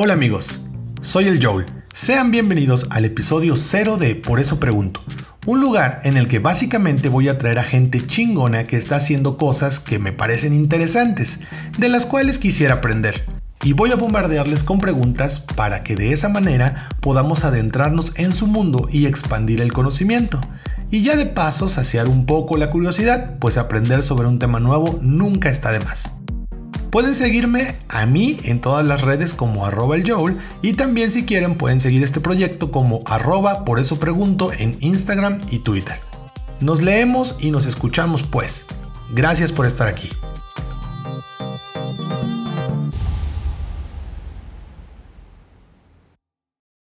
Hola amigos, soy el Joel. Sean bienvenidos al episodio 0 de Por eso pregunto. Un lugar en el que básicamente voy a traer a gente chingona que está haciendo cosas que me parecen interesantes, de las cuales quisiera aprender. Y voy a bombardearles con preguntas para que de esa manera podamos adentrarnos en su mundo y expandir el conocimiento. Y ya de paso saciar un poco la curiosidad, pues aprender sobre un tema nuevo nunca está de más. Pueden seguirme a mí en todas las redes como arroba el y también si quieren pueden seguir este proyecto como arroba por eso pregunto en Instagram y Twitter. Nos leemos y nos escuchamos pues. Gracias por estar aquí.